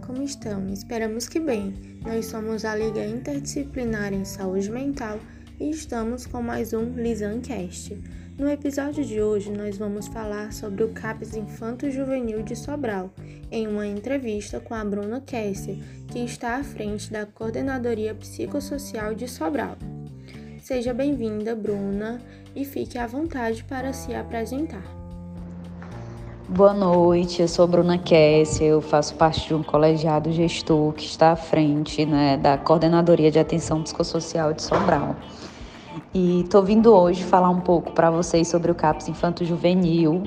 Como estão? Esperamos que bem. Nós somos a Liga Interdisciplinar em Saúde Mental e estamos com mais um Lisancast. No episódio de hoje, nós vamos falar sobre o CAPS Infanto Juvenil de Sobral, em uma entrevista com a Bruna Kessler, que está à frente da Coordenadoria Psicossocial de Sobral. Seja bem-vinda, Bruna, e fique à vontade para se apresentar. Boa noite, eu sou Bruna Kessia, eu faço parte de um colegiado gestor que está à frente né, da Coordenadoria de Atenção Psicossocial de Sobral. E estou vindo hoje falar um pouco para vocês sobre o CAPS Infanto Juvenil.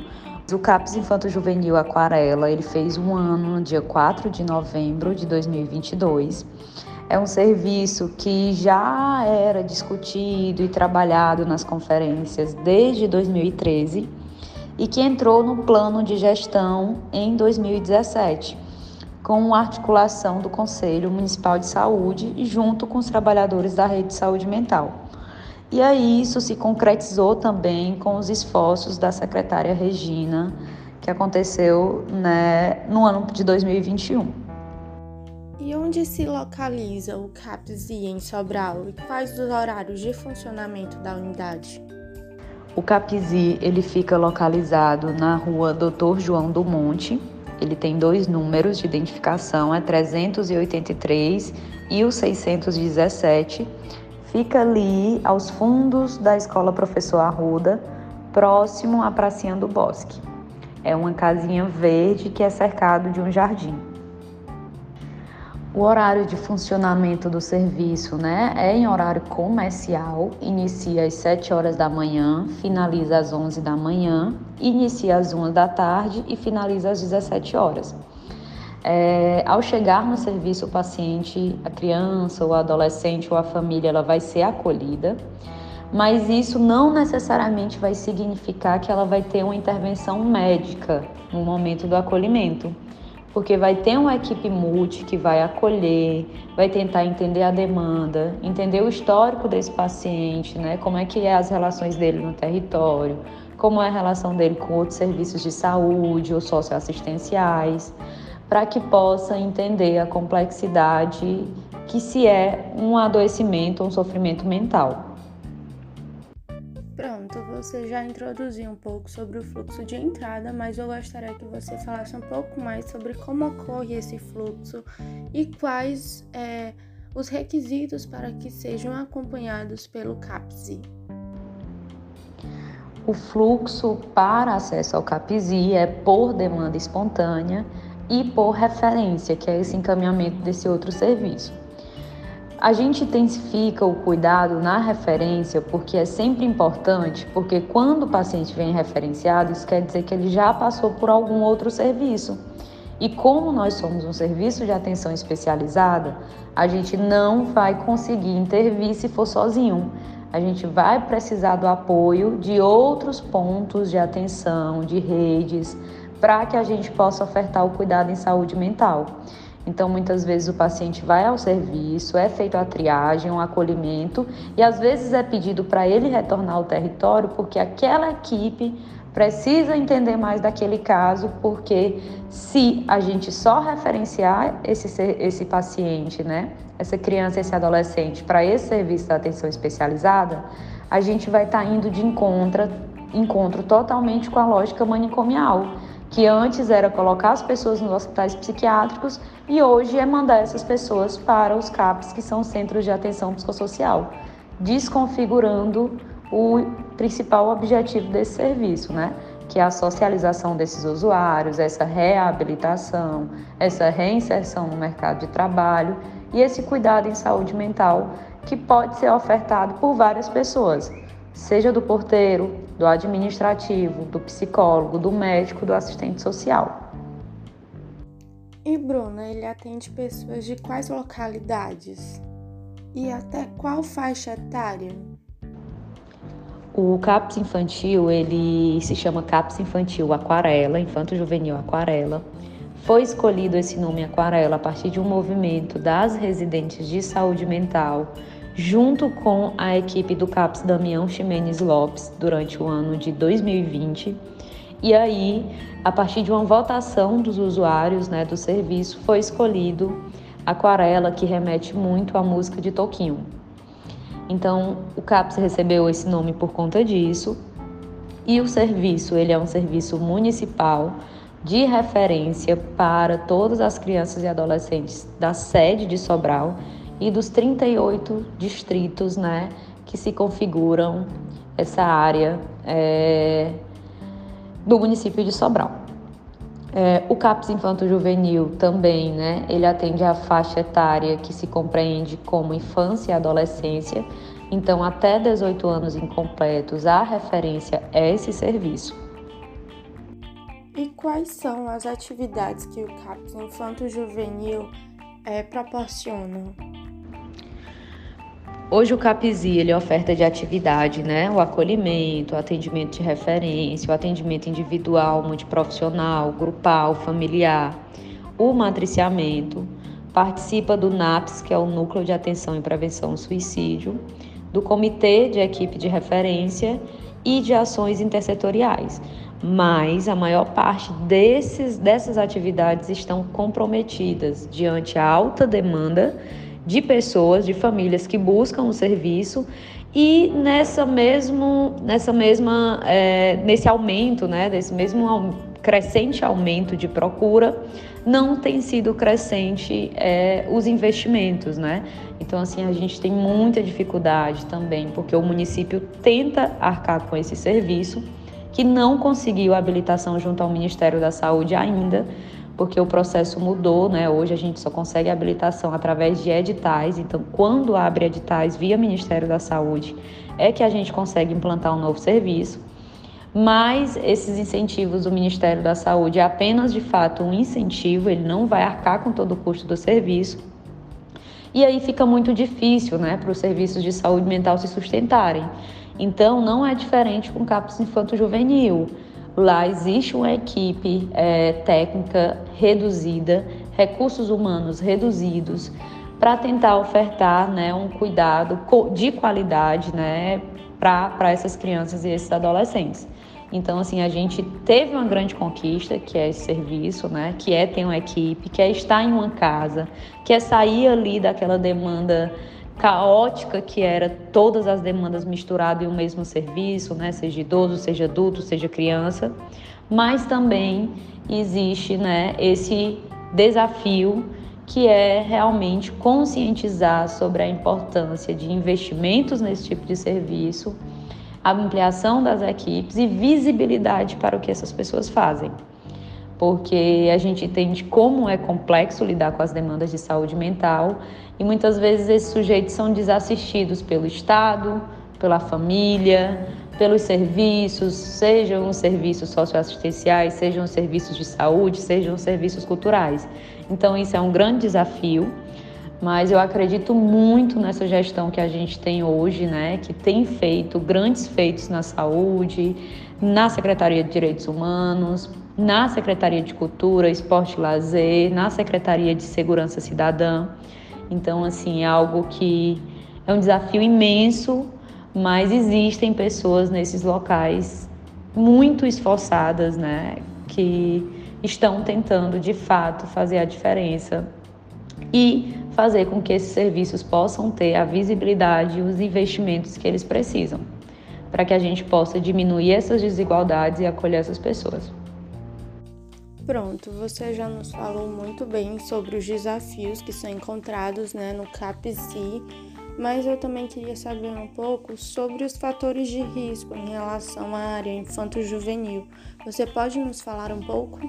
O CAPS Infanto Juvenil Aquarela, ele fez um ano no dia 4 de novembro de 2022. É um serviço que já era discutido e trabalhado nas conferências desde 2013 e que entrou no plano de gestão em 2017, com articulação do Conselho Municipal de Saúde junto com os trabalhadores da rede de saúde mental. E aí isso se concretizou também com os esforços da secretária Regina, que aconteceu né, no ano de 2021. E onde se localiza o CAPSI em Sobral e quais os horários de funcionamento da unidade? O Capizi ele fica localizado na rua Doutor João do Monte. Ele tem dois números de identificação, é 383 e o 617. Fica ali aos fundos da Escola Professor Arruda, próximo à Pracinha do Bosque. É uma casinha verde que é cercado de um jardim. O horário de funcionamento do serviço né, é em horário comercial, inicia às 7 horas da manhã, finaliza às 11 da manhã, inicia às 1 da tarde e finaliza às 17 horas. É, ao chegar no serviço, o paciente, a criança, o adolescente ou a família, ela vai ser acolhida, mas isso não necessariamente vai significar que ela vai ter uma intervenção médica no momento do acolhimento porque vai ter uma equipe multi que vai acolher, vai tentar entender a demanda, entender o histórico desse paciente, né? Como é que é as relações dele no território, como é a relação dele com outros serviços de saúde ou socioassistenciais, para que possa entender a complexidade que se é um adoecimento ou um sofrimento mental. Você já introduziu um pouco sobre o fluxo de entrada, mas eu gostaria que você falasse um pouco mais sobre como ocorre esse fluxo e quais é, os requisitos para que sejam acompanhados pelo CAPSI. O fluxo para acesso ao CAPSI é por demanda espontânea e por referência, que é esse encaminhamento desse outro serviço. A gente intensifica o cuidado na referência porque é sempre importante, porque quando o paciente vem referenciado, isso quer dizer que ele já passou por algum outro serviço. E como nós somos um serviço de atenção especializada, a gente não vai conseguir intervir se for sozinho. A gente vai precisar do apoio de outros pontos de atenção, de redes, para que a gente possa ofertar o cuidado em saúde mental. Então, muitas vezes o paciente vai ao serviço, é feito a triagem, um acolhimento, e às vezes é pedido para ele retornar ao território porque aquela equipe precisa entender mais daquele caso, porque se a gente só referenciar esse, esse paciente, né, essa criança, esse adolescente, para esse serviço da atenção especializada, a gente vai estar tá indo de encontro, encontro totalmente com a lógica manicomial que antes era colocar as pessoas nos hospitais psiquiátricos e hoje é mandar essas pessoas para os CAPs, que são centros de atenção psicossocial, desconfigurando o principal objetivo desse serviço, né? Que é a socialização desses usuários, essa reabilitação, essa reinserção no mercado de trabalho e esse cuidado em saúde mental que pode ser ofertado por várias pessoas, seja do porteiro, do administrativo, do psicólogo, do médico, do assistente social. E Bruna, ele atende pessoas de quais localidades? E até qual faixa etária? O CAPS infantil, ele se chama CAPS infantil Aquarela, Infanto Juvenil Aquarela. Foi escolhido esse nome Aquarela a partir de um movimento das residentes de saúde mental junto com a equipe do CAPS Damião Ximenes Lopes durante o ano de 2020. E aí, a partir de uma votação dos usuários né, do serviço, foi escolhido Aquarela, que remete muito à música de Toquinho. Então, o CAPS recebeu esse nome por conta disso. E o serviço, ele é um serviço municipal de referência para todas as crianças e adolescentes da sede de Sobral e dos 38 distritos né, que se configuram essa área é, do município de Sobral. É, o CAPS Infanto Juvenil também, né? Ele atende a faixa etária que se compreende como infância e adolescência. Então, até 18 anos incompletos, a referência é esse serviço. E quais são as atividades que o CAPS Infanto Juvenil é, proporciona? Hoje o CAPSI ele oferta de atividade, né? O acolhimento, o atendimento de referência, o atendimento individual, multiprofissional, grupal, familiar, o matriciamento, participa do NAPS, que é o Núcleo de Atenção e Prevenção ao Suicídio, do Comitê de Equipe de Referência e de ações intersetoriais. Mas a maior parte desses, dessas atividades estão comprometidas diante a alta demanda de pessoas, de famílias que buscam o serviço e nessa mesmo, nessa mesma, é, nesse aumento, né, desse mesmo crescente aumento de procura, não tem sido crescente é, os investimentos, né? Então, assim, a gente tem muita dificuldade também, porque o município tenta arcar com esse serviço, que não conseguiu habilitação junto ao Ministério da Saúde ainda, porque o processo mudou, né? Hoje a gente só consegue habilitação através de editais. Então, quando abre editais via Ministério da Saúde, é que a gente consegue implantar um novo serviço. Mas esses incentivos do Ministério da Saúde é apenas de fato um incentivo, ele não vai arcar com todo o custo do serviço. E aí fica muito difícil, né, para os serviços de saúde mental se sustentarem. Então, não é diferente com o CAPS Infanto Juvenil. Lá existe uma equipe é, técnica reduzida, recursos humanos reduzidos, para tentar ofertar né, um cuidado de qualidade né, para essas crianças e esses adolescentes. Então, assim, a gente teve uma grande conquista, que é esse serviço, né? Que é ter uma equipe, que é estar em uma casa, que é sair ali daquela demanda caótica que era todas as demandas misturadas em um mesmo serviço, né? seja idoso, seja adulto, seja criança, mas também existe né, esse desafio que é realmente conscientizar sobre a importância de investimentos nesse tipo de serviço, a ampliação das equipes e visibilidade para o que essas pessoas fazem porque a gente entende como é complexo lidar com as demandas de saúde mental e muitas vezes esses sujeitos são desassistidos pelo Estado, pela família, pelos serviços, sejam os serviços socioassistenciais, sejam os serviços de saúde, sejam os serviços culturais. Então, isso é um grande desafio, mas eu acredito muito nessa gestão que a gente tem hoje, né, que tem feito grandes feitos na saúde, na Secretaria de Direitos Humanos, na Secretaria de Cultura, Esporte e Lazer, na Secretaria de Segurança Cidadã. Então, assim, é algo que é um desafio imenso, mas existem pessoas nesses locais muito esforçadas, né, que estão tentando de fato fazer a diferença e fazer com que esses serviços possam ter a visibilidade e os investimentos que eles precisam, para que a gente possa diminuir essas desigualdades e acolher essas pessoas. Pronto, você já nos falou muito bem sobre os desafios que são encontrados né, no CAPSI, mas eu também queria saber um pouco sobre os fatores de risco em relação à área infanto-juvenil. Você pode nos falar um pouco?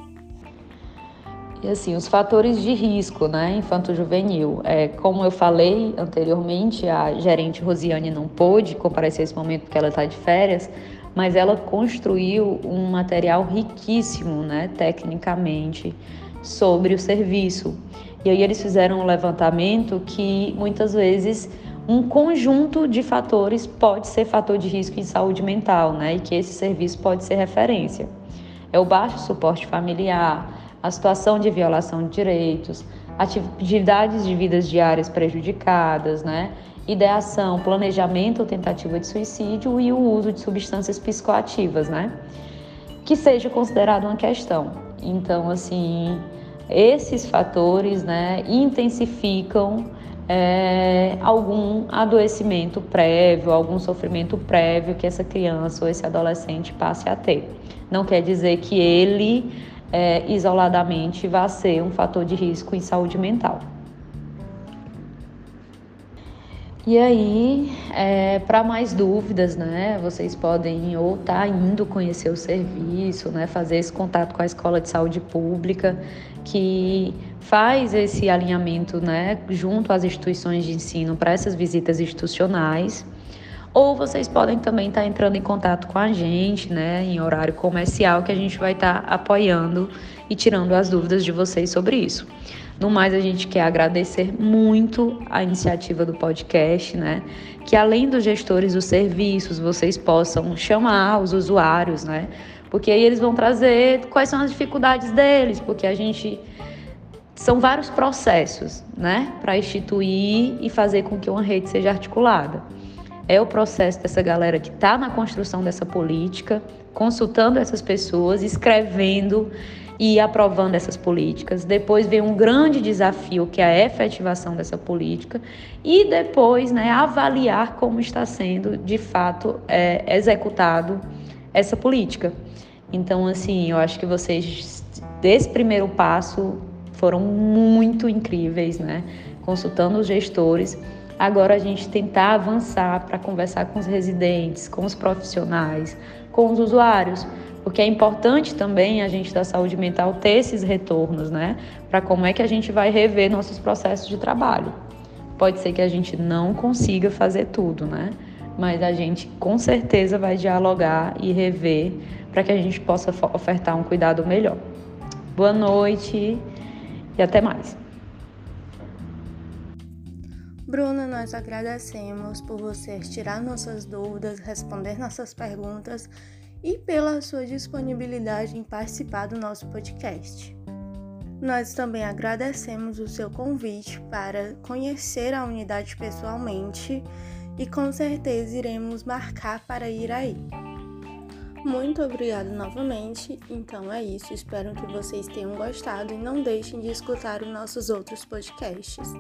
E assim, os fatores de risco, né, infanto-juvenil. É, como eu falei anteriormente, a gerente Rosiane não pôde comparecer esse momento porque ela está de férias, mas ela construiu um material riquíssimo, né, tecnicamente, sobre o serviço. E aí eles fizeram um levantamento que muitas vezes um conjunto de fatores pode ser fator de risco em saúde mental, né, e que esse serviço pode ser referência. É o baixo suporte familiar, a situação de violação de direitos, atividades de vidas diárias prejudicadas, né? ideação, planejamento ou tentativa de suicídio e o uso de substâncias psicoativas, né? que seja considerado uma questão. Então, assim, esses fatores né, intensificam é, algum adoecimento prévio, algum sofrimento prévio que essa criança ou esse adolescente passe a ter. Não quer dizer que ele é, isoladamente vá ser um fator de risco em saúde mental. E aí, é, para mais dúvidas, né, vocês podem ou estar tá indo conhecer o serviço, né, fazer esse contato com a Escola de Saúde Pública, que faz esse alinhamento né, junto às instituições de ensino para essas visitas institucionais. Ou vocês podem também estar tá entrando em contato com a gente, né, em horário comercial, que a gente vai estar tá apoiando e tirando as dúvidas de vocês sobre isso. No mais, a gente quer agradecer muito a iniciativa do podcast, né? Que além dos gestores dos serviços, vocês possam chamar os usuários, né? Porque aí eles vão trazer quais são as dificuldades deles, porque a gente são vários processos, né, para instituir e fazer com que uma rede seja articulada. É o processo dessa galera que está na construção dessa política, consultando essas pessoas, escrevendo e aprovando essas políticas. Depois vem um grande desafio, que é a efetivação dessa política, e depois né, avaliar como está sendo de fato é, executado essa política. Então, assim, eu acho que vocês, desse primeiro passo, foram muito incríveis, né? Consultando os gestores. Agora a gente tentar avançar para conversar com os residentes, com os profissionais, com os usuários porque é importante também a gente da saúde mental ter esses retornos, né? Para como é que a gente vai rever nossos processos de trabalho. Pode ser que a gente não consiga fazer tudo, né? Mas a gente com certeza vai dialogar e rever para que a gente possa ofertar um cuidado melhor. Boa noite e até mais. Bruna, nós agradecemos por você tirar nossas dúvidas, responder nossas perguntas e pela sua disponibilidade em participar do nosso podcast. Nós também agradecemos o seu convite para conhecer a unidade pessoalmente e com certeza iremos marcar para ir aí. Muito obrigada novamente. Então é isso. Espero que vocês tenham gostado e não deixem de escutar os nossos outros podcasts.